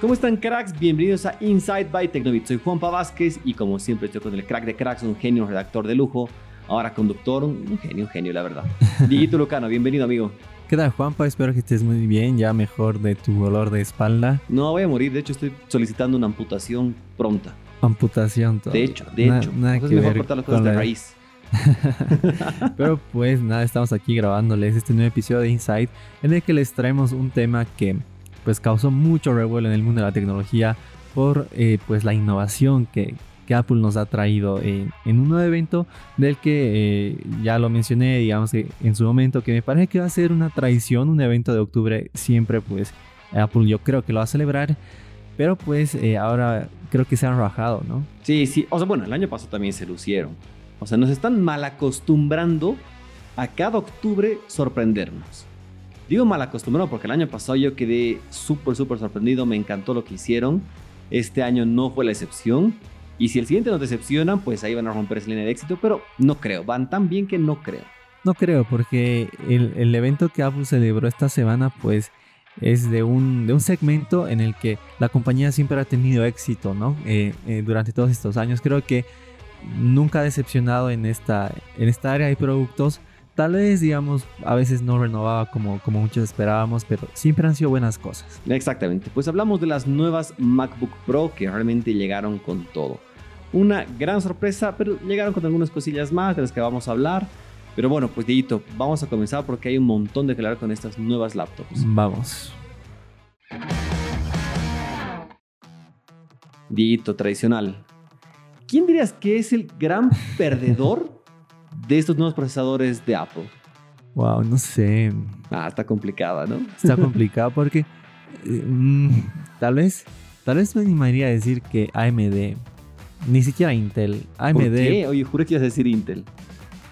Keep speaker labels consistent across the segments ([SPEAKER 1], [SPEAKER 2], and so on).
[SPEAKER 1] ¿Cómo están cracks? Bienvenidos a Inside by Tecnobit. Soy Juanpa Vázquez y como siempre estoy con el crack de cracks, un genio, un redactor de lujo, ahora conductor, un genio, un genio, la verdad. Dieguito Lucano, bienvenido amigo.
[SPEAKER 2] ¿Qué tal Juanpa? Espero que estés muy bien, ya mejor de tu dolor de espalda.
[SPEAKER 1] No voy a morir, de hecho estoy solicitando una amputación pronta.
[SPEAKER 2] Amputación todo.
[SPEAKER 1] De hecho, de hecho.
[SPEAKER 2] Nada
[SPEAKER 1] Entonces
[SPEAKER 2] que
[SPEAKER 1] mejor
[SPEAKER 2] ver
[SPEAKER 1] cortar las cosas de
[SPEAKER 2] la-
[SPEAKER 1] raíz.
[SPEAKER 2] Pero pues nada, estamos aquí grabándoles este nuevo episodio de Inside en el que les traemos un tema que pues causó mucho revuelo en el mundo de la tecnología por eh, pues la innovación que, que Apple nos ha traído en, en un nuevo evento del que eh, ya lo mencioné, digamos que en su momento que me parece que va a ser una tradición, un evento de octubre siempre pues Apple yo creo que lo va a celebrar, pero pues eh, ahora creo que se han rajado, ¿no?
[SPEAKER 1] Sí, sí. O sea, bueno, el año pasado también se lucieron. O sea, nos están mal acostumbrando a cada octubre sorprendernos. Digo mal acostumbrado porque el año pasado yo quedé súper, súper sorprendido. Me encantó lo que hicieron. Este año no fue la excepción. Y si el siguiente nos decepcionan, pues ahí van a romper esa línea de éxito. Pero no creo. Van tan bien que no creo.
[SPEAKER 2] No creo, porque el, el evento que Apple celebró esta semana, pues es de un, de un segmento en el que la compañía siempre ha tenido éxito, ¿no? Eh, eh, durante todos estos años. Creo que nunca ha decepcionado en esta, en esta área de productos. Tal vez, digamos, a veces no renovaba como, como muchos esperábamos, pero siempre han sido buenas cosas.
[SPEAKER 1] Exactamente. Pues hablamos de las nuevas MacBook Pro que realmente llegaron con todo. Una gran sorpresa, pero llegaron con algunas cosillas más de las que vamos a hablar. Pero bueno, pues Dieguito, vamos a comenzar porque hay un montón de que hablar con estas nuevas laptops.
[SPEAKER 2] Vamos.
[SPEAKER 1] Dieguito, tradicional. ¿Quién dirías que es el gran perdedor de estos nuevos procesadores de Apple?
[SPEAKER 2] Wow, no sé.
[SPEAKER 1] Ah, está complicada, ¿no?
[SPEAKER 2] Está complicado porque eh, mm, tal vez tal vez me animaría a decir que AMD ni siquiera Intel AMD
[SPEAKER 1] ¿Por qué? Oye, juré que ibas a decir Intel.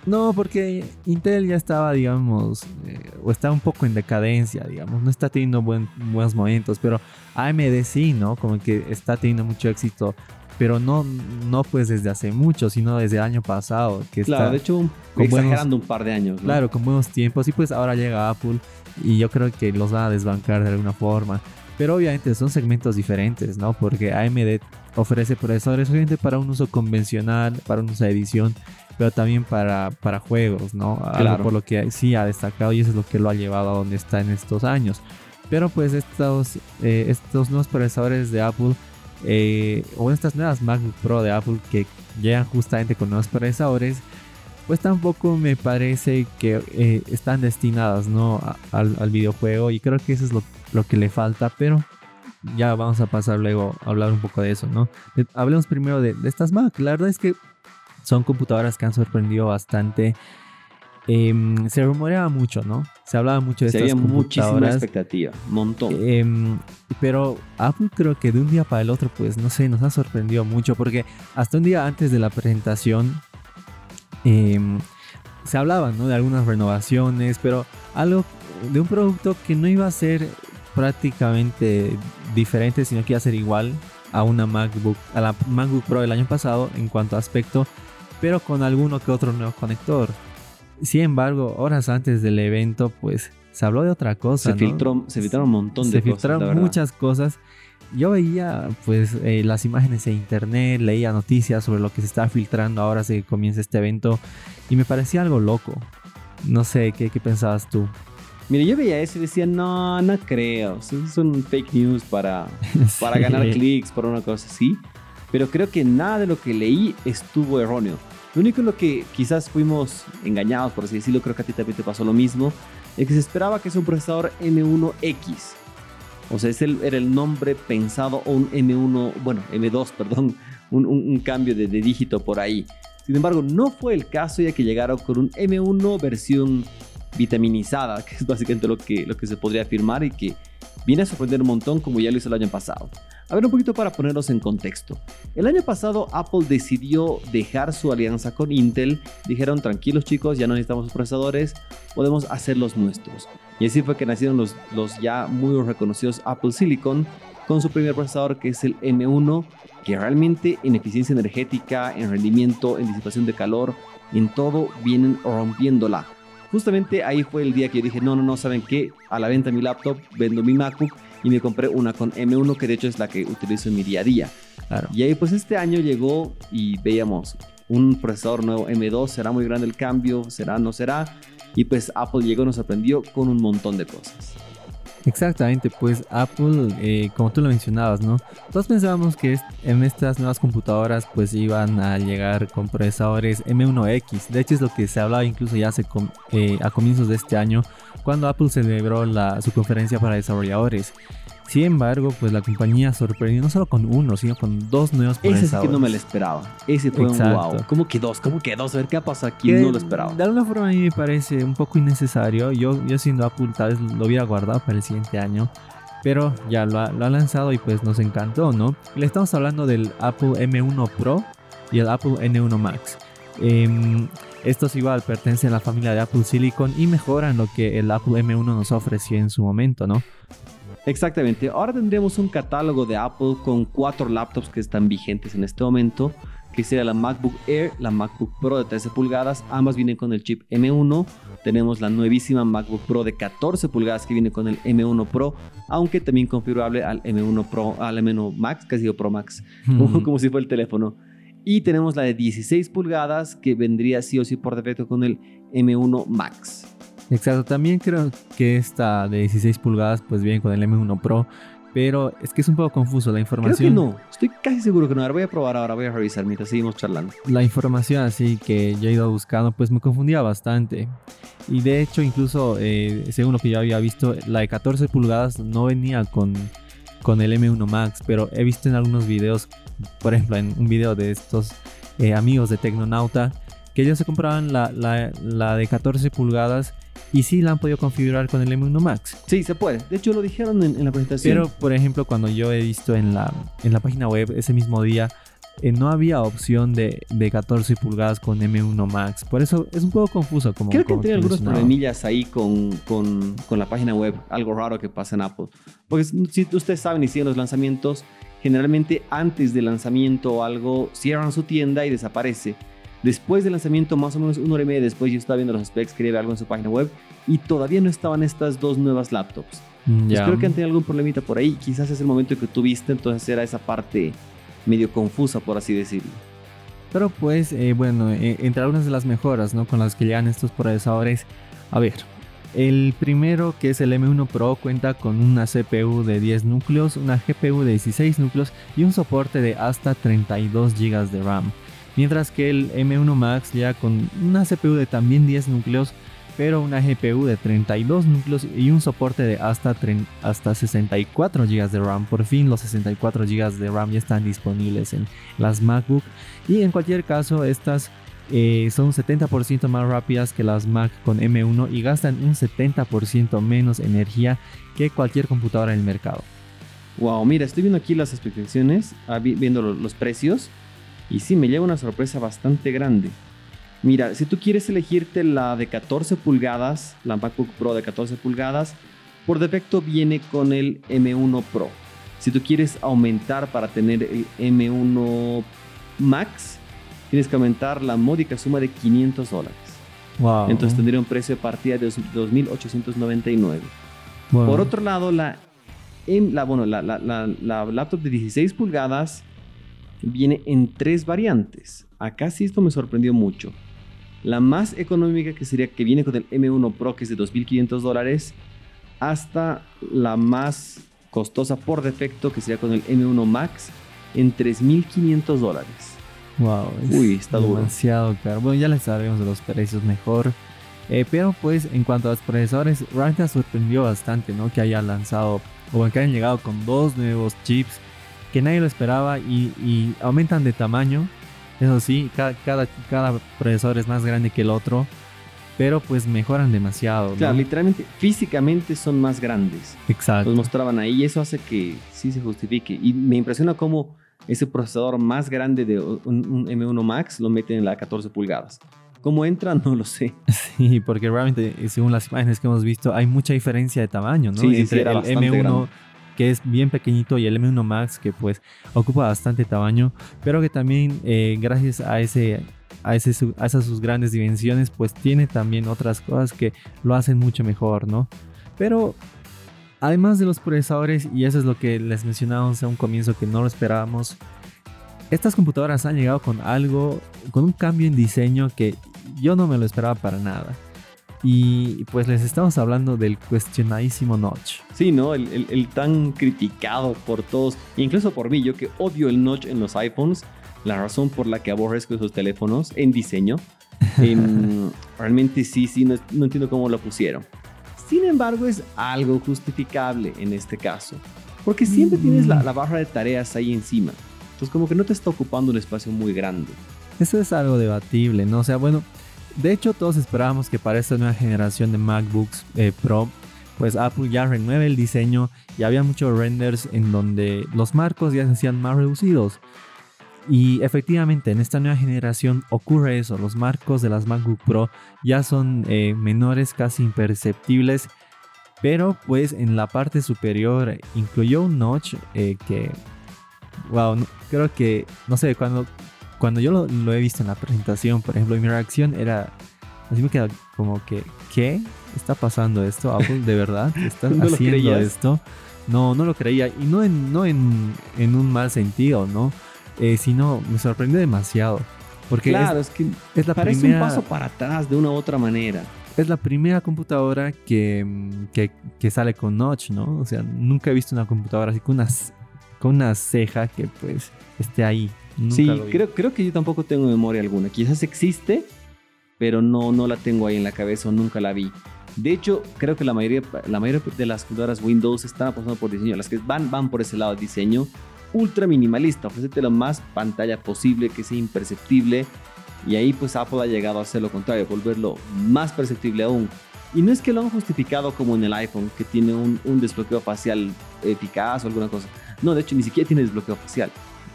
[SPEAKER 2] no porque Intel ya estaba digamos eh, o está un poco en decadencia digamos no está teniendo buen- buenos momentos pero AMD sí no como que está teniendo mucho éxito pero no no pues desde hace mucho sino desde el año pasado que
[SPEAKER 1] Claro,
[SPEAKER 2] está
[SPEAKER 1] de hecho, un- exagerando un par de años. ¿no?
[SPEAKER 2] Claro, con buenos tiempos. Y pues ahora llega Apple y yo creo que los van a desbancar de alguna forma. Pero obviamente son segmentos diferentes, ¿no? Porque AMD ofrece procesadores obviamente para un uso convencional, para un uso de edición, pero también para, para juegos, ¿no? Algo
[SPEAKER 1] Claro.
[SPEAKER 2] por lo que sí ha destacado y eso es lo que lo ha llevado a donde está en estos años. Pero pues estos, eh, estos nuevos procesadores de Apple, eh, o estas nuevas MacBook Pro de Apple que llegan justamente con nuevos procesadores, pues tampoco me parece que eh, están destinadas ¿no? al, videojuego y creo que eso es lo, lo que le falta, pero ya vamos a pasar luego a hablar un poco de eso, ¿no? Hablemos primero de, de estas Mac, la verdad es que son computadoras que han sorprendido bastante. Em, se rumoreaba mucho, ¿no? Se hablaba mucho de
[SPEAKER 1] Se
[SPEAKER 2] estas
[SPEAKER 1] había muchísima
[SPEAKER 2] computadoras.
[SPEAKER 1] expectativa. Montón.
[SPEAKER 2] Em, pero Apple creo que de un día para el otro, pues no sé, nos ha sorprendido mucho porque hasta un día antes de la presentación em, se hablaba ¿no? de algunas renovaciones, pero algo de un producto que no iba a ser prácticamente diferente, sino que iba a ser igual a una MacBook, a la MacBook Pro del año pasado en cuanto a aspecto, pero con alguno que otro nuevo conector. Sin embargo, horas antes del evento, pues se habló de otra cosa.
[SPEAKER 1] se,
[SPEAKER 2] ¿no?
[SPEAKER 1] filtró, se filtraron un montón de
[SPEAKER 2] se
[SPEAKER 1] cosas.
[SPEAKER 2] filtraron
[SPEAKER 1] la verdad.
[SPEAKER 2] muchas cosas. Yo veía pues eh, las imágenes en internet, leía noticias sobre lo que se está filtrando ahora se comienza este evento y me parecía algo loco. No sé, ¿qué, qué pensabas tú?
[SPEAKER 1] Mira, yo veía eso y decía, no, no creo. Son, fake news para, para ganar clics, por una cosa así. Pero creo que nada de lo que leí estuvo erróneo. Lo único en lo que quizás fuimos engañados, por así decirlo, creo que a ti también te pasó lo mismo, es que se esperaba que es un procesador M1X. O sea, ese era el nombre pensado, o un M1, bueno, M2, perdón, un, cambio de, de dígito por ahí. Sin embargo, no fue el caso ya que llegaron con un M1 versión vitaminizada, que es básicamente lo que, lo que se podría afirmar y que viene a sorprender un montón como ya lo hizo el año pasado. A ver un poquito para ponernos en contexto. El año pasado Apple decidió dejar su alianza con Intel. Dijeron, tranquilos chicos, ya no necesitamos procesadores, podemos hacer los nuestros. Y así fue que nacieron los, los ya muy reconocidos Apple Silicon con su primer procesador que es el M1, que realmente en eficiencia energética, en rendimiento, en disipación de calor, en todo vienen rompiéndola. Justamente ahí fue el día que yo dije, no, no, no, ¿saben qué? A la venta mi laptop, vendo mi MacBook y me compré una con M1 que de hecho es la que utilizo en mi día a día.
[SPEAKER 2] Claro.
[SPEAKER 1] Y ahí pues este año llegó y veíamos un procesador nuevo M2, será muy grande el cambio, será, no será. Y pues Apple llegó y nos sorprendió con un montón de cosas.
[SPEAKER 2] Exactamente, pues Apple, eh, como tú lo mencionabas, ¿no? Todos pensábamos que en estas nuevas computadoras pues iban a llegar con procesadores M1X. De hecho es lo que se hablaba incluso ya eh, a comienzos de este año cuando Apple celebró la, su conferencia para desarrolladores. Sin embargo, pues la compañía sorprendió no solo con uno, sino con dos nuevos procesadores.
[SPEAKER 1] Ese es que no me lo esperaba. Ese fue un wow. ¿Cómo que dos? ¿Cómo que dos? A ver qué ha pasado aquí. no lo esperaba.
[SPEAKER 2] De alguna forma a mí me parece un poco innecesario. Yo, yo siendo Apple tal vez lo hubiera guardado para el siguiente año. Pero ya lo ha, lo ha lanzado y pues nos encantó, ¿no? Le estamos hablando del Apple M1 Pro y el Apple N1 Max. Eh, estos igual pertenecen a la familia de Apple Silicon y mejoran lo que el Apple M1 nos ofreció en su momento, ¿no?
[SPEAKER 1] Exactamente. Ahora tendremos un catálogo de Apple con cuatro laptops que están vigentes en este momento, que sería la MacBook Air, la MacBook Pro de 13 pulgadas, ambas vienen con el chip M1. Tenemos la nuevísima MacBook Pro de 14 pulgadas que viene con el M1 Pro, aunque también configurable al M1 Pro, al M1 Max, casi digo Pro Max, como si fuera el teléfono. Y tenemos la de 16 pulgadas que vendría sí o sí por defecto con el M1 Max.
[SPEAKER 2] Exacto, también creo que esta de 16 pulgadas pues viene con el M1 Pro, pero es que es un poco confuso la información.
[SPEAKER 1] Creo que no, estoy casi seguro que no. Ahora voy a probar ahora, voy a revisar mientras seguimos charlando.
[SPEAKER 2] La información así que yo he ido buscando pues me confundía bastante. Y de hecho incluso eh, según lo que yo había visto, la de 14 pulgadas no venía con, con el M1 Max, pero he visto en algunos videos, por ejemplo en un video de estos eh, amigos de Tecnonauta, que ellos se compraban la, la, la de 14 pulgadas y sí la han podido configurar con el M1 Max.
[SPEAKER 1] Sí, se puede. De hecho, lo dijeron en, la presentación.
[SPEAKER 2] Pero, por ejemplo, cuando yo he visto en la, en la página web ese mismo día, eh, no había opción de, de, 14 pulgadas con M1 Max. Por eso es un poco confuso. Como,
[SPEAKER 1] Creo que tiene algunos problemillas ahí con, con, con, la página web. Algo raro que pasa en Apple. Porque si ustedes saben y siguen los lanzamientos, generalmente antes del lanzamiento o algo cierran su tienda y desaparece. Después del lanzamiento, más o menos una hora y media después, yo estaba viendo los specs, quería ver algo en su página web y todavía no estaban estas dos nuevas laptops. Mm, yeah. creo que han tenido algún problemita por ahí. Quizás es el momento que tuviste, entonces era esa parte medio confusa, por así decirlo.
[SPEAKER 2] Pero pues, eh, bueno, eh, entre algunas de las mejoras ¿no? con las que llegan estos procesadores, a ver, el primero, que es el M1 Pro, cuenta con una CPU de 10 núcleos, una GPU de 16 núcleos y un soporte de hasta 32 GB de RAM. Mientras que el M1 Max ya con una CPU de también 10 núcleos, pero una GPU de 32 núcleos y un soporte de hasta, hasta 64 GB de RAM. Por fin los 64 GB de RAM ya están disponibles en las MacBook. Y en cualquier caso, estas eh, son 70% más rápidas que las Mac con M1 y gastan un 70% menos energía que cualquier computadora en el mercado.
[SPEAKER 1] Wow, mira, estoy viendo aquí las especificaciones, ah, viendo los precios. Y sí, me lleva una sorpresa bastante grande. Mira, si tú quieres elegirte la de 14 pulgadas, la MacBook Pro de 14 pulgadas, por defecto viene con el M1 Pro. Si tú quieres aumentar para tener el M1 Max, tienes que aumentar la módica suma de 500 dólares.
[SPEAKER 2] Wow.
[SPEAKER 1] Entonces tendría un precio de partida de 2.899. Por otro lado, la, la, bueno, la, la, la laptop de 16 pulgadas viene en tres variantes. Acá sí esto me sorprendió mucho. La más económica que sería que viene con el M1 Pro que es de 2.500 dólares hasta la más costosa por defecto que sería con el M1 Max en 3.500 dólares.
[SPEAKER 2] Wow,
[SPEAKER 1] Uy, está
[SPEAKER 2] demasiado caro. Bueno, ya les sabemos de los precios mejor. Eh, pero pues en cuanto a los procesadores, Ryzen sorprendió bastante, ¿no? Que haya lanzado o que hayan llegado con dos nuevos chips que nadie lo esperaba y, aumentan de tamaño. Eso sí, cada, cada, procesador es más grande que el otro, pero pues mejoran demasiado.
[SPEAKER 1] Claro, literalmente, físicamente son más grandes.
[SPEAKER 2] Exacto.
[SPEAKER 1] Los mostraban ahí y eso hace que sí se justifique. Y me impresiona cómo ese procesador más grande de un, M1 Max lo meten en la 14 pulgadas. ¿Cómo entra? No lo sé.
[SPEAKER 2] Sí, porque realmente, según las imágenes que hemos visto, hay mucha diferencia de tamaño, ¿no?
[SPEAKER 1] Sí, Entre el M1
[SPEAKER 2] que es bien pequeñito, y el M1 Max, que pues ocupa bastante tamaño, pero que también eh, gracias a ese a, ese, a esas sus grandes dimensiones, pues tiene también otras cosas que lo hacen mucho mejor, ¿no? Pero además de los procesadores, y eso es lo que les mencionamos a un comienzo que no lo esperábamos, estas computadoras han llegado con algo, con un cambio en diseño que yo no me lo esperaba para nada. Y pues les estamos hablando del cuestionadísimo notch.
[SPEAKER 1] Sí, ¿no? El, tan criticado por todos, incluso por mí, yo que odio el notch en los iPhones, la razón por la que aborrezco esos teléfonos en diseño. realmente sí, sí, no, entiendo cómo lo pusieron. Sin embargo, es algo justificable en este caso, porque siempre tienes la, la barra de tareas ahí encima. Entonces como que no te está ocupando un espacio muy grande.
[SPEAKER 2] Eso es algo debatible, ¿no? O sea, bueno, de hecho todos esperábamos que para esta nueva generación de MacBooks eh, Pro, pues Apple ya renueve el diseño y había muchos renders en donde los marcos ya se hacían más reducidos. Y efectivamente en esta nueva generación ocurre eso, los marcos de las MacBook Pro ya son eh, menores, casi imperceptibles, pero pues en la parte superior incluyó un notch eh, que wow, creo que, no sé, cuando, cuando yo lo, he visto en la presentación, por ejemplo, mi reacción era, así me queda como que, ¿qué? ¿Está pasando esto? Apple, ¿de verdad? ¿Estás haciendo esto? No, no lo creía. Y no en, no en, un mal sentido, ¿no? Eh, sino me sorprendió demasiado. Porque
[SPEAKER 1] claro, es, que es la parece primera, un paso para atrás de una u otra manera.
[SPEAKER 2] Es la primera computadora que, que, que, sale con notch, ¿no? O sea, nunca he visto una computadora así con unas con una ceja que pues esté ahí.
[SPEAKER 1] Sí, creo, creo que yo tampoco tengo memoria alguna. Quizás existe, pero no, no la tengo ahí en la cabeza o nunca la vi. De hecho, creo que la mayoría, la mayoría de las computadoras Windows están apostando por diseño. Las que van, van por ese lado de diseño ultra minimalista. Ofrecerte lo más pantalla posible, que sea imperceptible. Y ahí pues Apple ha llegado a hacer lo contrario, volverlo más perceptible aún. Y no es que lo han justificado como en el iPhone, que tiene un, un desbloqueo facial eficaz o alguna cosa. No, de hecho, ni siquiera tiene desbloqueo facial.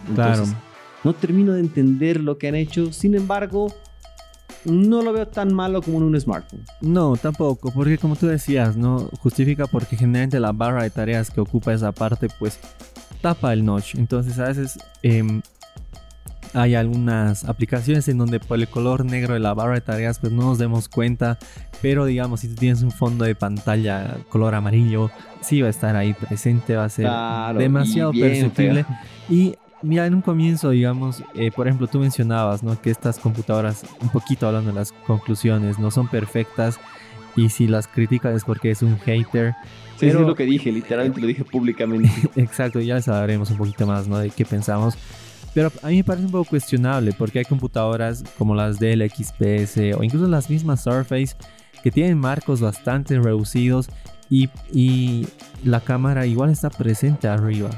[SPEAKER 1] Entonces, claro. No termino de entender lo que han hecho. Sin embargo, no lo veo tan malo como en un smartphone.
[SPEAKER 2] No, tampoco, porque como tú decías, no justifica porque generalmente la barra de tareas que ocupa esa parte, pues tapa el notch. Entonces, a veces em, hay algunas aplicaciones en donde por el color negro de la barra de tareas, pues no nos demos cuenta. Pero digamos, si tú tienes un fondo de pantalla color amarillo, sí va a estar ahí presente, va a ser demasiado perceptible. Y mira, en un comienzo, digamos, eh, por ejemplo, tú mencionabas, ¿no? Que estas computadoras, un poquito hablando de las conclusiones, no son perfectas. Y si las criticas es porque es un hater.
[SPEAKER 1] Sí, pero... es lo que dije, literalmente lo dije públicamente.
[SPEAKER 2] Exacto, ya les hablaremos un poquito más, ¿no? De qué pensamos. Pero a mí me parece un poco cuestionable porque hay computadoras como las del XPS o incluso las mismas Surface que tienen marcos bastante reducidos y, la cámara igual está presente arriba.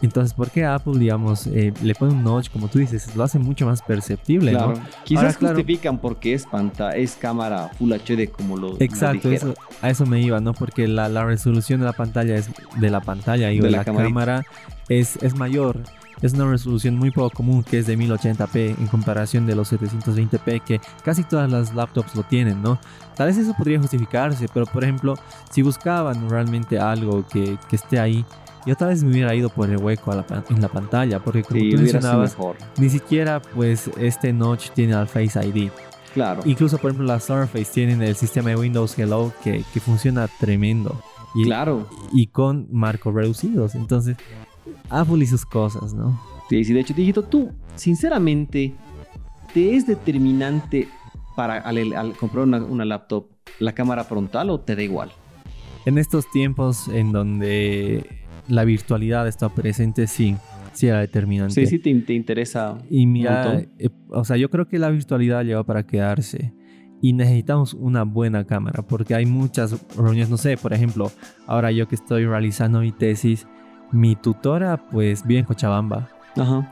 [SPEAKER 2] Entonces, ¿por qué Apple, digamos, eh, le pone un notch, como tú dices, lo hace mucho más perceptible, claro. ¿no?
[SPEAKER 1] Quizás justifican porque es, es cámara Full HD como lo
[SPEAKER 2] Exacto, eso, a eso me iba, ¿no? Porque la, resolución de la pantalla es de la pantalla y de, la, cámara es, es mayor es una resolución muy poco común que es de 1080p en comparación de los 720p que casi todas las laptops lo tienen, ¿no? Tal vez eso podría justificarse, pero por ejemplo, si buscaban realmente algo que, que esté ahí, yo tal vez me hubiera ido por el hueco en la pantalla, porque como tú mencionabas, ni siquiera pues este notch tiene al Face ID.
[SPEAKER 1] Claro.
[SPEAKER 2] Incluso por ejemplo las Surface tienen el sistema de Windows Hello que, que funciona tremendo.
[SPEAKER 1] Y, claro.
[SPEAKER 2] Y con marcos reducidos. Entonces, Apple y sus cosas, ¿no?
[SPEAKER 1] Sí, sí, de hecho, Digito, tú, sinceramente, ¿te es determinante para al, comprar una, laptop la cámara frontal o te da igual?
[SPEAKER 2] En estos tiempos en donde la virtualidad está presente, sí, sí era determinante.
[SPEAKER 1] Sí, sí, te, interesa.
[SPEAKER 2] Y mira, eh, o sea, yo creo que la virtualidad lleva para quedarse. Y necesitamos una buena cámara porque hay muchas reuniones, no sé, por ejemplo, ahora yo que estoy realizando mi tesis, mi tutora pues vive en Cochabamba.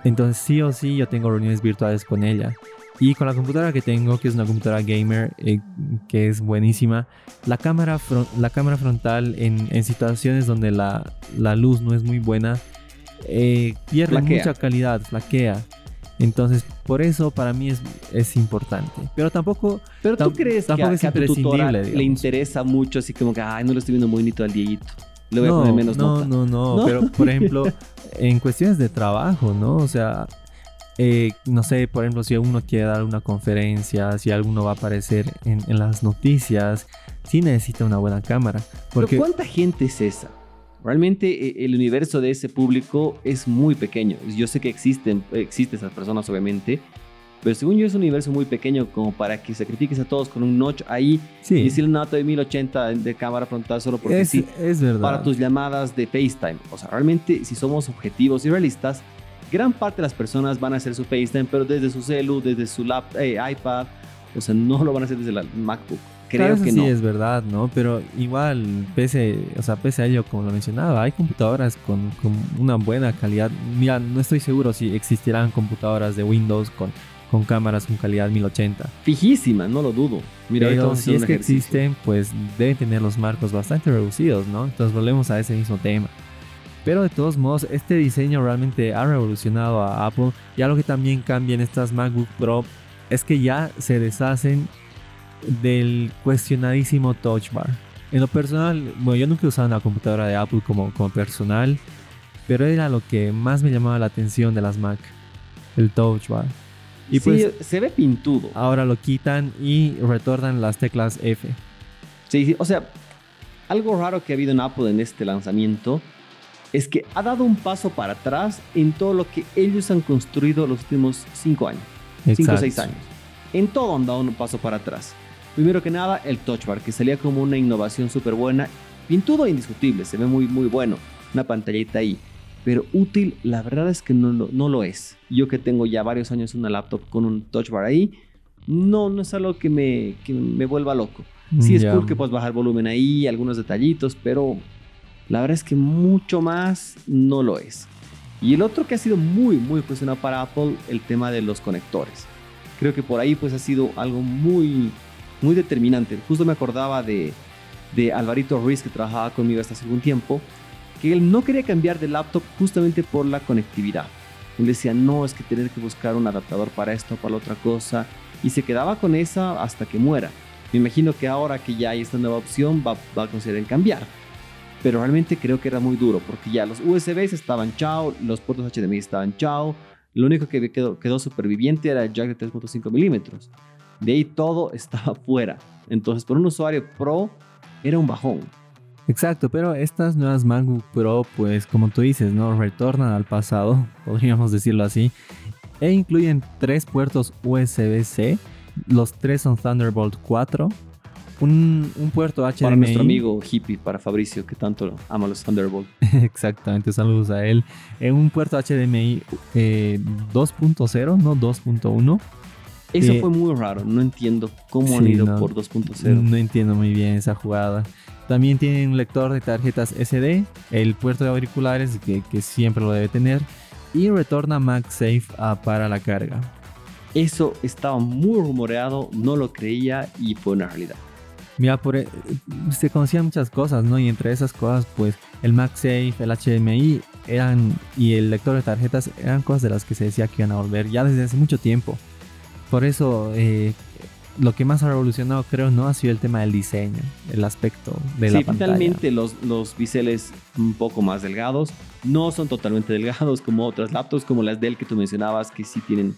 [SPEAKER 2] Entonces sí o sí yo tengo reuniones virtuales con ella. Y con la computadora que tengo, que es una computadora gamer, eh, que es buenísima, la cámara, la cámara frontal en, en situaciones donde la, la, luz no es muy buena, eh, pierde mucha calidad, flaquea. Entonces, por eso para mí es, es importante. Pero tampoco.
[SPEAKER 1] Pero tú crees que, a, tu tutora le interesa mucho, así como que, ay, no lo estoy viendo muy bonito al Dieguito
[SPEAKER 2] no, no, No, no, pero por ejemplo, en cuestiones de trabajo, ¿no? O sea, eh, no sé, por ejemplo, si uno quiere dar una conferencia, si alguno va a aparecer en, en las noticias, sí necesita una buena cámara. Porque...
[SPEAKER 1] Pero ¿cuánta gente es esa? Realmente eh, el universo de ese público es muy pequeño. Yo sé que existen, existen esas personas, obviamente, pero según yo es un universo muy pequeño como para que sacrifiques a todos con un notch ahí
[SPEAKER 2] Sí.
[SPEAKER 1] y decirle una nota de 1080 de cámara frontal solo porque
[SPEAKER 2] es,
[SPEAKER 1] sí.
[SPEAKER 2] es verdad.
[SPEAKER 1] Para tus llamadas de FaceTime. O sea, realmente si somos objetivos y realistas, gran parte de las personas van a hacer su FaceTime, pero desde su celu, desde su lap, eh, iPad. O sea, no lo van a hacer desde la MacBook. Creo
[SPEAKER 2] Claro,
[SPEAKER 1] que
[SPEAKER 2] sí
[SPEAKER 1] no.
[SPEAKER 2] es verdad, ¿no? Pero igual, pese, o sea, pese a ello, como lo mencionaba, hay computadoras con, con una buena calidad. Mira, no estoy seguro si existirán computadoras de Windows con, con cámaras con calidad 1080.
[SPEAKER 1] Fijísima, no lo dudo. Mira,
[SPEAKER 2] Pero si es que
[SPEAKER 1] ejercicio.
[SPEAKER 2] existen, pues deben tener los marcos bastante reducidos, ¿no? Entonces volvemos a ese mismo tema. Pero de todos modos, este diseño realmente ha revolucionado a Apple. Y algo que también cambia en estas MacBook Pro es que ya se deshacen del cuestionadísimo Touch Bar. En lo personal, bueno, yo nunca he usado una computadora de Apple como, como personal, pero era lo que más me llamaba la atención de las Mac, el Touch Bar. Y
[SPEAKER 1] Y
[SPEAKER 2] pues
[SPEAKER 1] se ve pintudo.
[SPEAKER 2] ahora lo quitan y retornan las teclas F.
[SPEAKER 1] Sí, sí, o sea, algo raro que ha habido en Apple en este lanzamiento es que ha dado un paso para atrás en todo lo que ellos han construido los últimos cinco años, cinco o
[SPEAKER 2] Exacto.
[SPEAKER 1] seis años. En todo han dado un paso para atrás. Primero que nada, el Touch Bar, que salía como una innovación súper buena, pintudo e indiscutible, se ve muy, muy bueno, una pantallita ahí. Pero útil, la verdad es que no, lo- no lo es. Yo que tengo ya varios años una laptop con un Touch Bar ahí, no, no es algo que me, que me vuelva loco. Sí, es
[SPEAKER 2] Ya.
[SPEAKER 1] cool que puedas bajar volumen ahí, algunos detallitos, pero la verdad es que mucho más no lo es. Y el otro que ha sido muy, muy cuestionado para Apple, el tema de los conectores. Creo que por ahí pues ha sido algo muy, muy determinante. Justo me acordaba de, de Alvarito Ruiz, que trabajaba conmigo hasta hace algún tiempo, que él no quería cambiar de laptop justamente por la conectividad. Él decía, no, es que tener que buscar un adaptador para esto, para la otra cosa, y se quedaba con esa hasta que muera. Me imagino que ahora que ya hay esta nueva opción va, va a considerar cambiar. Pero realmente creo que era muy duro porque ya los USBs estaban chao, los puertos HDMI estaban chao. Lo único que quedó, superviviente era el jack de 3.5 milímetros. De ahí todo estaba fuera. Entonces, por un usuario pro, era un bajón.
[SPEAKER 2] Exacto, pero estas nuevas MacBook Pro, pues como tú dices, ¿no? Retornan al pasado, podríamos decirlo así, e incluyen tres puertos USB-C, los tres son Thunderbolt 4, un, un puerto HDMI.
[SPEAKER 1] Para nuestro amigo hippie, para Fabricio, que tanto ama los Thunderbolt.
[SPEAKER 2] Exactamente, saludos a él. En un puerto HDMI eh, 2.0, no 2.1.
[SPEAKER 1] Eso
[SPEAKER 2] Eh,
[SPEAKER 1] fue muy raro. No entiendo cómo han ido
[SPEAKER 2] no.
[SPEAKER 1] por 2.0.
[SPEAKER 2] No entiendo muy bien esa jugada. También tiene un lector de tarjetas SD, el puerto de auriculares que, que siempre lo debe tener y retorna MagSafe ah, para la carga.
[SPEAKER 1] Eso estaba muy rumoreado, no lo creía y fue una realidad.
[SPEAKER 2] Mira, por, e- se conocían muchas cosas, ¿no? Y entre esas cosas, pues el MagSafe, el HDMI eran, y el lector de tarjetas eran cosas de las que se decía que iban a volver ya desde hace mucho tiempo. Por eso, eh, lo que más ha revolucionado, creo, no ha sido el tema del diseño, el aspecto de la
[SPEAKER 1] sí,
[SPEAKER 2] pantalla.
[SPEAKER 1] finalmente los, los biseles un poco más delgados no son totalmente delgados como otras laptops, como las Dell que tú mencionabas, que sí tienen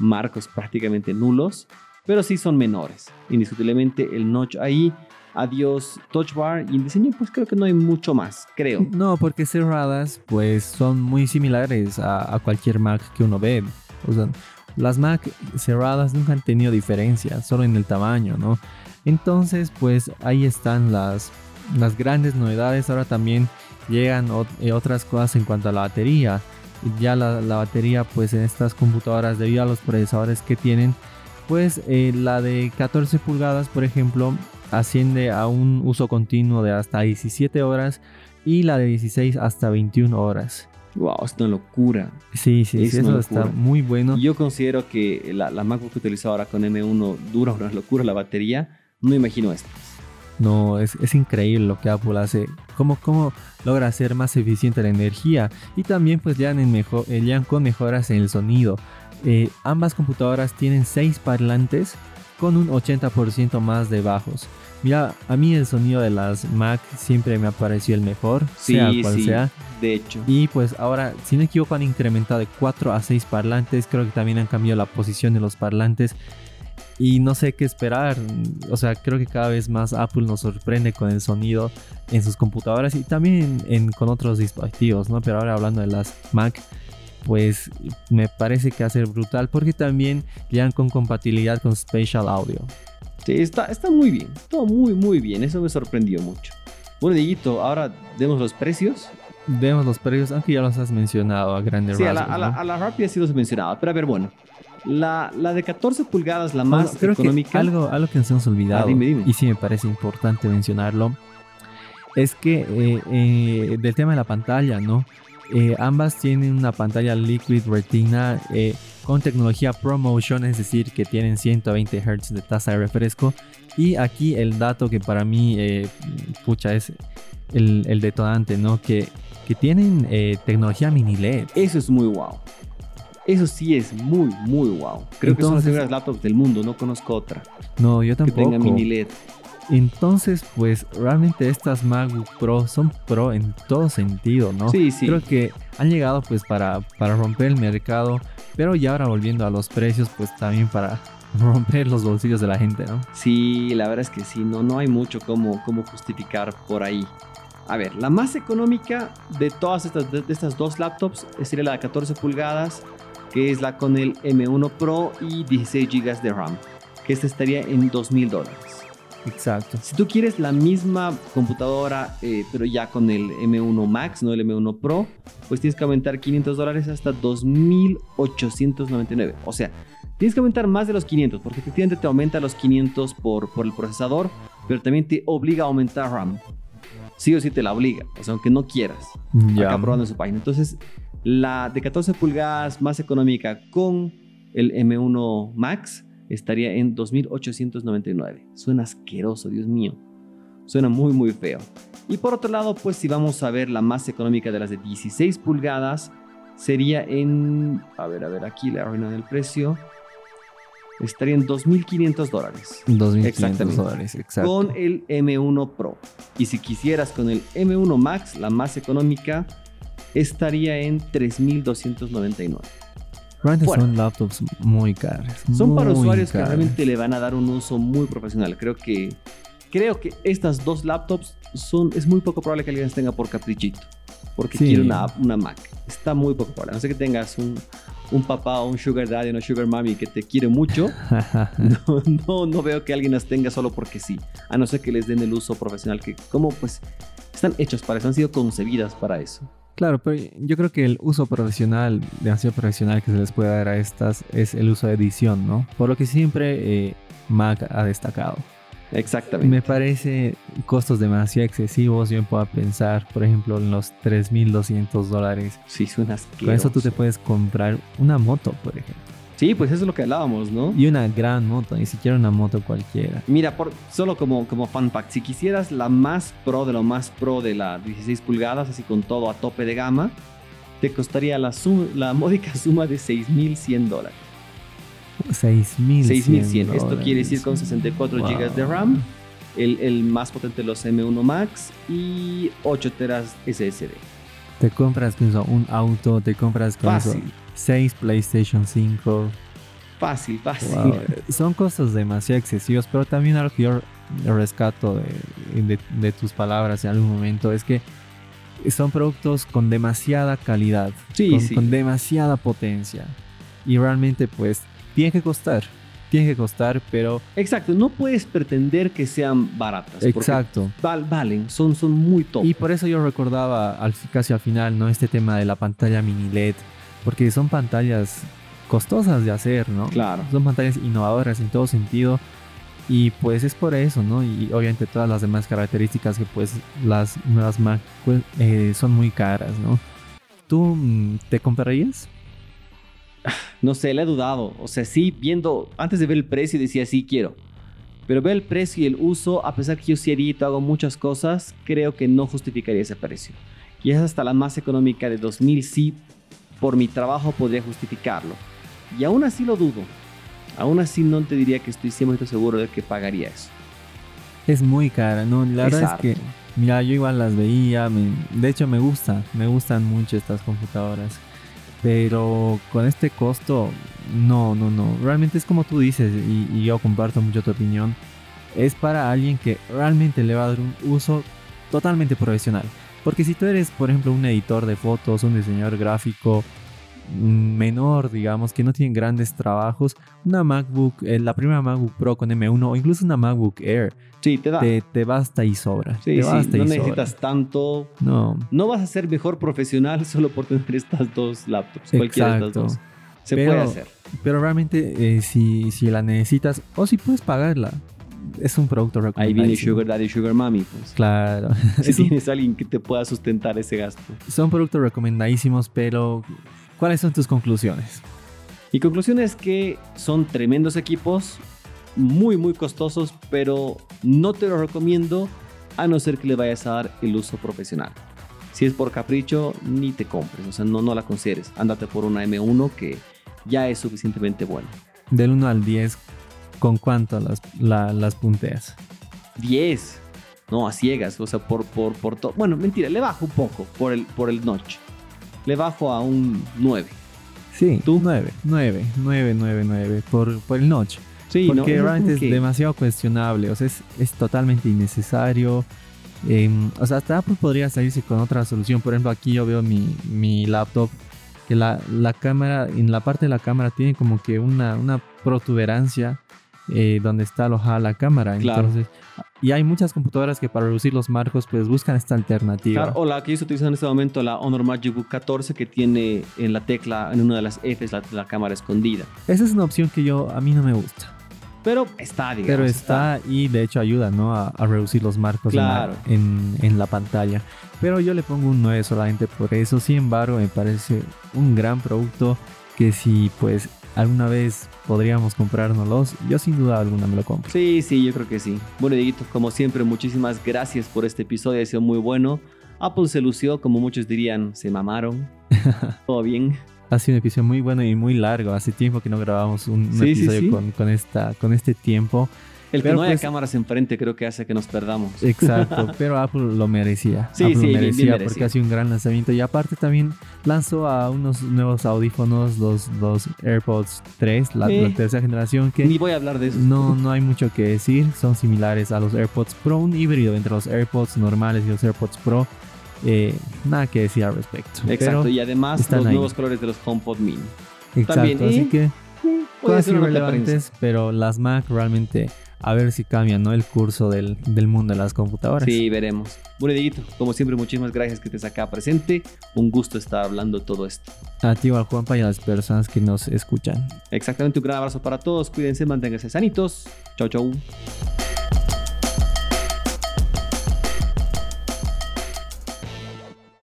[SPEAKER 1] marcos prácticamente nulos, pero sí son menores. Indiscutiblemente el notch ahí, adiós touch bar y diseño pues creo que no hay mucho más, creo.
[SPEAKER 2] No, porque cerradas, pues son muy similares a, cualquier Mac que uno ve. Las Mac cerradas nunca han tenido diferencia, solo en el tamaño, ¿no? Entonces, pues ahí están las, las grandes novedades. Ahora también llegan eh, otras cosas en cuanto a la batería. Ya la, la batería, pues en estas computadoras, debido a los procesadores que tienen, pues eh, la de 14 pulgadas, por ejemplo, asciende a un uso continuo de hasta 17 horas y la de 16 hasta 21 horas.
[SPEAKER 1] Wow, es una locura.
[SPEAKER 2] Sí, sí,
[SPEAKER 1] Es
[SPEAKER 2] sí, eso está muy bueno.
[SPEAKER 1] Yo considero que la, la MacBook que utilizo ahora con M1 dura una locura la batería. No imagino esto.
[SPEAKER 2] No, es, es increíble lo que Apple hace. Cómo, cómo logra hacer más eficiente la energía. Y también pues en mejor, eh, con mejoras en el sonido. Eh, ambas computadoras tienen 6 parlantes con un 80% más de bajos. Mira, a mí el sonido de las Mac siempre me ha parecido el mejor, sea cual sea.
[SPEAKER 1] De hecho.
[SPEAKER 2] Y pues ahora, si no equivoco, han incrementado de 4 a 6 parlantes. Creo que también han cambiado la posición de los parlantes. Y no sé qué esperar. O sea, creo que cada vez más Apple nos sorprende con el sonido en sus computadoras y también en, con otros dispositivos, ¿no? Pero ahora hablando de las Mac, pues me parece que va a ser brutal porque también llegan con compatibilidad con Spatial Audio.
[SPEAKER 1] Sí, está, está muy bien, todo muy, muy bien, eso me sorprendió mucho. Bueno, Dieguito, ahora demos los precios.
[SPEAKER 2] Demos los precios, aunque ya los has mencionado a grandes
[SPEAKER 1] Sí, a, la, a, la, a la rápida sí los he mencionado, pero a ver, bueno. La, la de 14 pulgadas, la más
[SPEAKER 2] creo
[SPEAKER 1] económica.
[SPEAKER 2] Que algo, algo que nos hemos olvidado,
[SPEAKER 1] Ah, dime, dime.
[SPEAKER 2] y sí me parece importante mencionarlo, es que eh, eh, del tema de la pantalla, ¿no? Eh, ambas tienen una pantalla Liquid Retina eh, con tecnología ProMotion, es decir, que tienen 120 Hz de tasa de refresco. Y aquí el dato que para mí, eh, pucha, es el, el detonante, ¿no? Que, que tienen tecnología mini LED.
[SPEAKER 1] Eso es muy wow. Eso sí es muy, muy wow. Creo que son las primeras laptops del mundo, no conozco otra
[SPEAKER 2] No, yo
[SPEAKER 1] que
[SPEAKER 2] tampoco.
[SPEAKER 1] tenga mini LED.
[SPEAKER 2] Entonces, pues realmente estas MacBook Pro son pro en todo sentido, ¿no?
[SPEAKER 1] Sí, sí.
[SPEAKER 2] Creo que han llegado pues para, para romper el mercado, pero ya ahora volviendo a los precios, pues también para romper los bolsillos de la gente, ¿no?
[SPEAKER 1] Sí, la verdad es que sí, no, no hay mucho como, como justificar por ahí. A ver, la más económica de todas estas, de, de estas dos laptops sería la de 14 pulgadas, que es la con el M1 Pro y 16 GB de RAM, que esta estaría en 2.000 dólares.
[SPEAKER 2] Exacto.
[SPEAKER 1] Si tú quieres la misma computadora, eh, pero ya con el M1 Max, no el M1 Pro, pues tienes que aumentar 500 dólares hasta 2.899. O sea, tienes que aumentar más de los 500, porque efectivamente te aumenta los 500 por, por el procesador, pero también te obliga a aumentar RAM. Sí o sí te la obliga, o sea, aunque no quieras.
[SPEAKER 2] Ya.
[SPEAKER 1] Acá probando en su página. Entonces, la de 14 pulgadas más económica con el M1 Max estaría en 2.899. Suena asqueroso, Dios mío. Suena muy, muy feo. Y por otro lado, pues si vamos a ver la más económica de las de 16 pulgadas, sería en... A ver, a ver, aquí le arruinan el precio. Estaría en 2.500 dólares.
[SPEAKER 2] 2.500
[SPEAKER 1] Exactamente.
[SPEAKER 2] dólares, exacto.
[SPEAKER 1] Con el M1 Pro. Y si quisieras con el M1 Max, la más económica, estaría en 3.299.
[SPEAKER 2] Realmente
[SPEAKER 1] Bueno.
[SPEAKER 2] son laptops muy caras.
[SPEAKER 1] Son para
[SPEAKER 2] muy
[SPEAKER 1] usuarios que
[SPEAKER 2] caras.
[SPEAKER 1] realmente le van a dar un uso muy profesional. Creo que, creo que estas dos laptops son, es muy poco probable que alguien las tenga por caprichito. Porque
[SPEAKER 2] Sí.
[SPEAKER 1] quiere una, una Mac. Está muy poco probable. No sé que tengas un, un papá o un sugar daddy o una sugar mommy que te quiere mucho. No, no, no veo que alguien las tenga solo porque sí. A no ser que les den el uso profesional que, como pues, están hechos para eso, han sido concebidas para eso.
[SPEAKER 2] Claro, pero yo creo que el uso profesional, demasiado profesional que se les puede dar a estas es el uso de edición, ¿no? Por lo que siempre eh, Mac ha destacado.
[SPEAKER 1] Exactamente.
[SPEAKER 2] Me parece costos demasiado excesivos. Yo me puedo pensar, por ejemplo, en los 3.200 dólares.
[SPEAKER 1] Sí, suena asqueroso.
[SPEAKER 2] Con eso tú te puedes comprar una moto, por ejemplo.
[SPEAKER 1] Sí, pues eso es lo que hablábamos, ¿no?
[SPEAKER 2] Y una gran moto, ni siquiera una moto cualquiera.
[SPEAKER 1] Mira, por, solo como, como fact, si quisieras la más pro de lo más pro de la 16 pulgadas, así con todo a tope de gama, te costaría la, módica suma de 6.100 dólares.
[SPEAKER 2] 6.100
[SPEAKER 1] 6.100. Esto quiere decir con 64
[SPEAKER 2] Wow.
[SPEAKER 1] GB de RAM, el, el más potente de los M1 Max y 8 teras SSD.
[SPEAKER 2] Te compras con eso un auto, te compras con eso
[SPEAKER 1] Fácil,
[SPEAKER 2] 6 PlayStation 5.
[SPEAKER 1] fácil, fácil.
[SPEAKER 2] Wow, eh, Son costos demasiado excesivos, pero también algo que yo rescato de, de- de tus palabras en algún momento es que son productos con demasiada calidad,
[SPEAKER 1] Sí,
[SPEAKER 2] con,
[SPEAKER 1] sí.
[SPEAKER 2] con demasiada potencia. Y realmente pues tiene que costar, tiene que costar, pero
[SPEAKER 1] Exacto, no puedes pretender que sean baratas.
[SPEAKER 2] exacto.
[SPEAKER 1] val- valen, son, son muy top.
[SPEAKER 2] Y por eso yo recordaba al, casi al final, ¿no? Este tema de la pantalla mini LED, porque son pantallas costosas de hacer, ¿no?
[SPEAKER 1] Claro.
[SPEAKER 2] Son pantallas innovadoras en todo sentido. Y pues es por eso, ¿no? Y obviamente todas las demás características que pues las nuevas Mac pues, eh, son muy caras, ¿no? ¿Tú mm, te comprarías?
[SPEAKER 1] No sé, le he dudado. O sea, sí, viendo, antes de ver el precio decía, sí quiero. Pero ver el precio y el uso, a pesar que yo sí edito, hago muchas cosas, creo que no justificaría ese precio. Y es hasta la más económica de 2000, sí, por mi trabajo podría justificarlo. Y aún así lo dudo. Aún así no te diría que estoy 100% seguro de que pagaría eso.
[SPEAKER 2] Es muy cara, ¿no? La verdad es que, mira, yo igual las veía, me- de hecho me gusta, me gustan mucho estas computadoras. Pero con este costo, no, no, no. Realmente es como tú dices, y, yo comparto mucho tu opinión. Es para alguien que realmente le va a dar un uso totalmente profesional. Porque si tú eres, por ejemplo, un editor de fotos, un diseñador gráfico menor, digamos, que no tiene grandes trabajos, una MacBook, eh, la primera MacBook Pro con M1 o incluso una MacBook Air,
[SPEAKER 1] Sí, te da.
[SPEAKER 2] te, te basta y sobra.
[SPEAKER 1] sí,
[SPEAKER 2] te
[SPEAKER 1] sí,
[SPEAKER 2] basta
[SPEAKER 1] no
[SPEAKER 2] y
[SPEAKER 1] necesitas
[SPEAKER 2] sobra.
[SPEAKER 1] tanto.
[SPEAKER 2] No,
[SPEAKER 1] No vas a ser mejor profesional solo por tener estas dos laptops. Cualquiera de estas
[SPEAKER 2] Exacto.
[SPEAKER 1] dos. Se
[SPEAKER 2] Pero-
[SPEAKER 1] puede hacer.
[SPEAKER 2] pero realmente eh, si, si la necesitas o si puedes pagarla, es un producto
[SPEAKER 1] Ahí
[SPEAKER 2] recomendable.
[SPEAKER 1] viene Sugar Daddy, Sugar Mommy. Pues.
[SPEAKER 2] Claro.
[SPEAKER 1] Si tienes alguien que te pueda sustentar ese gasto.
[SPEAKER 2] son productos recomendadísimos, pero ¿cuáles son tus conclusiones?
[SPEAKER 1] Mi conclusión es que son tremendos equipos, muy, muy costosos, pero no te lo recomiendo a no ser que le vayas a dar el uso profesional. Si es por capricho, ni te compres, o sea, no, no la consideres. Ándate por una M1 que ya es suficientemente buena.
[SPEAKER 2] Del 1 al 10, ¿con cuánto las, la- las punteas?
[SPEAKER 1] 10, no, a ciegas, o sea, por, por, por todo. Bueno, mentira, le bajo un poco por el, por el notch. Le bajo a un 9.
[SPEAKER 2] Sí,
[SPEAKER 1] ¿Tú?
[SPEAKER 2] 9, 9, 9, 9, 9, por, por el notch.
[SPEAKER 1] Sí,
[SPEAKER 2] Porque
[SPEAKER 1] no,
[SPEAKER 2] realmente es
[SPEAKER 1] que-
[SPEAKER 2] demasiado cuestionable, o sea, es, es totalmente innecesario. Em, o sea, hasta Apple podría salirse con otra solución. Por ejemplo, aquí yo veo mi, mi laptop, que la, la cámara, en la parte de la cámara tiene como que una, una protuberancia eh, donde está alojada la cámara.
[SPEAKER 1] Claro.
[SPEAKER 2] Entonces, y hay muchas computadoras que para reducir los marcos, pues buscan esta alternativa.
[SPEAKER 1] Claro, o la que yo estoy utilizando en este momento, la Honor Magic Book 14, que tiene en la tecla, en una de las Fs, la, la cámara escondida.
[SPEAKER 2] Esa es una opción que yo, a mí no me gusta.
[SPEAKER 1] Pero está, digamos.
[SPEAKER 2] Pero está y de hecho ayuda ¿no? a, a reducir los marcos en la-
[SPEAKER 1] Claro.
[SPEAKER 2] en, en la pantalla. Pero yo le pongo un 9 solamente por eso. Sin embargo, me parece un gran producto que si pues alguna vez podríamos comprárnoslos, yo sin duda alguna me lo compro.
[SPEAKER 1] Sí, sí, yo creo que sí. Bueno, Dieguito, como siempre, muchísimas gracias por este episodio. Ha sido muy bueno. Apple se lució, como muchos dirían, se mamaron. Todo bien.
[SPEAKER 2] Ha sido un episodio muy bueno y muy largo. Hace tiempo que no grabamos un, un
[SPEAKER 1] Sí, sí,
[SPEAKER 2] episodio
[SPEAKER 1] sí.
[SPEAKER 2] Con, con esta, con este tiempo.
[SPEAKER 1] El que
[SPEAKER 2] Pero
[SPEAKER 1] no haya
[SPEAKER 2] pues-
[SPEAKER 1] cámaras enfrente creo que hace que nos perdamos.
[SPEAKER 2] Exacto, pero Apple lo merecía.
[SPEAKER 1] Sí,
[SPEAKER 2] Apple
[SPEAKER 1] sí,
[SPEAKER 2] lo
[SPEAKER 1] bien- bien
[SPEAKER 2] merecía
[SPEAKER 1] merecido.
[SPEAKER 2] porque ha sido un gran lanzamiento. Y aparte también lanzó a unos nuevos audífonos, los, los AirPods 3, la,
[SPEAKER 1] Eh.
[SPEAKER 2] la tercera generación, que
[SPEAKER 1] Ni voy a hablar de eso.
[SPEAKER 2] no, no hay mucho que decir. Son similares a los AirPods Pro, un híbrido entre los AirPods normales y los AirPods Pro. Eh, nada que decir al respecto.
[SPEAKER 1] Exacto,
[SPEAKER 2] Pero-
[SPEAKER 1] y además los
[SPEAKER 2] ahí.
[SPEAKER 1] nuevos colores de los HomePod Mini.
[SPEAKER 2] exacto,
[SPEAKER 1] también,
[SPEAKER 2] así
[SPEAKER 1] ¿eh?
[SPEAKER 2] que
[SPEAKER 1] Puede
[SPEAKER 2] cosas irrelevantes, pero las Mac realmente a ver si cambian ¿no? el curso del, del mundo de las computadoras.
[SPEAKER 1] Sí, veremos. Bueno, Dieguito, como siempre, muchísimas gracias que estés acá presente. Un gusto estar hablando todo esto.
[SPEAKER 2] A ti, al Juanpa, y a las personas que nos escuchan.
[SPEAKER 1] Exactamente, un gran abrazo para todos. Cuídense, manténganse sanitos. Chau, chau.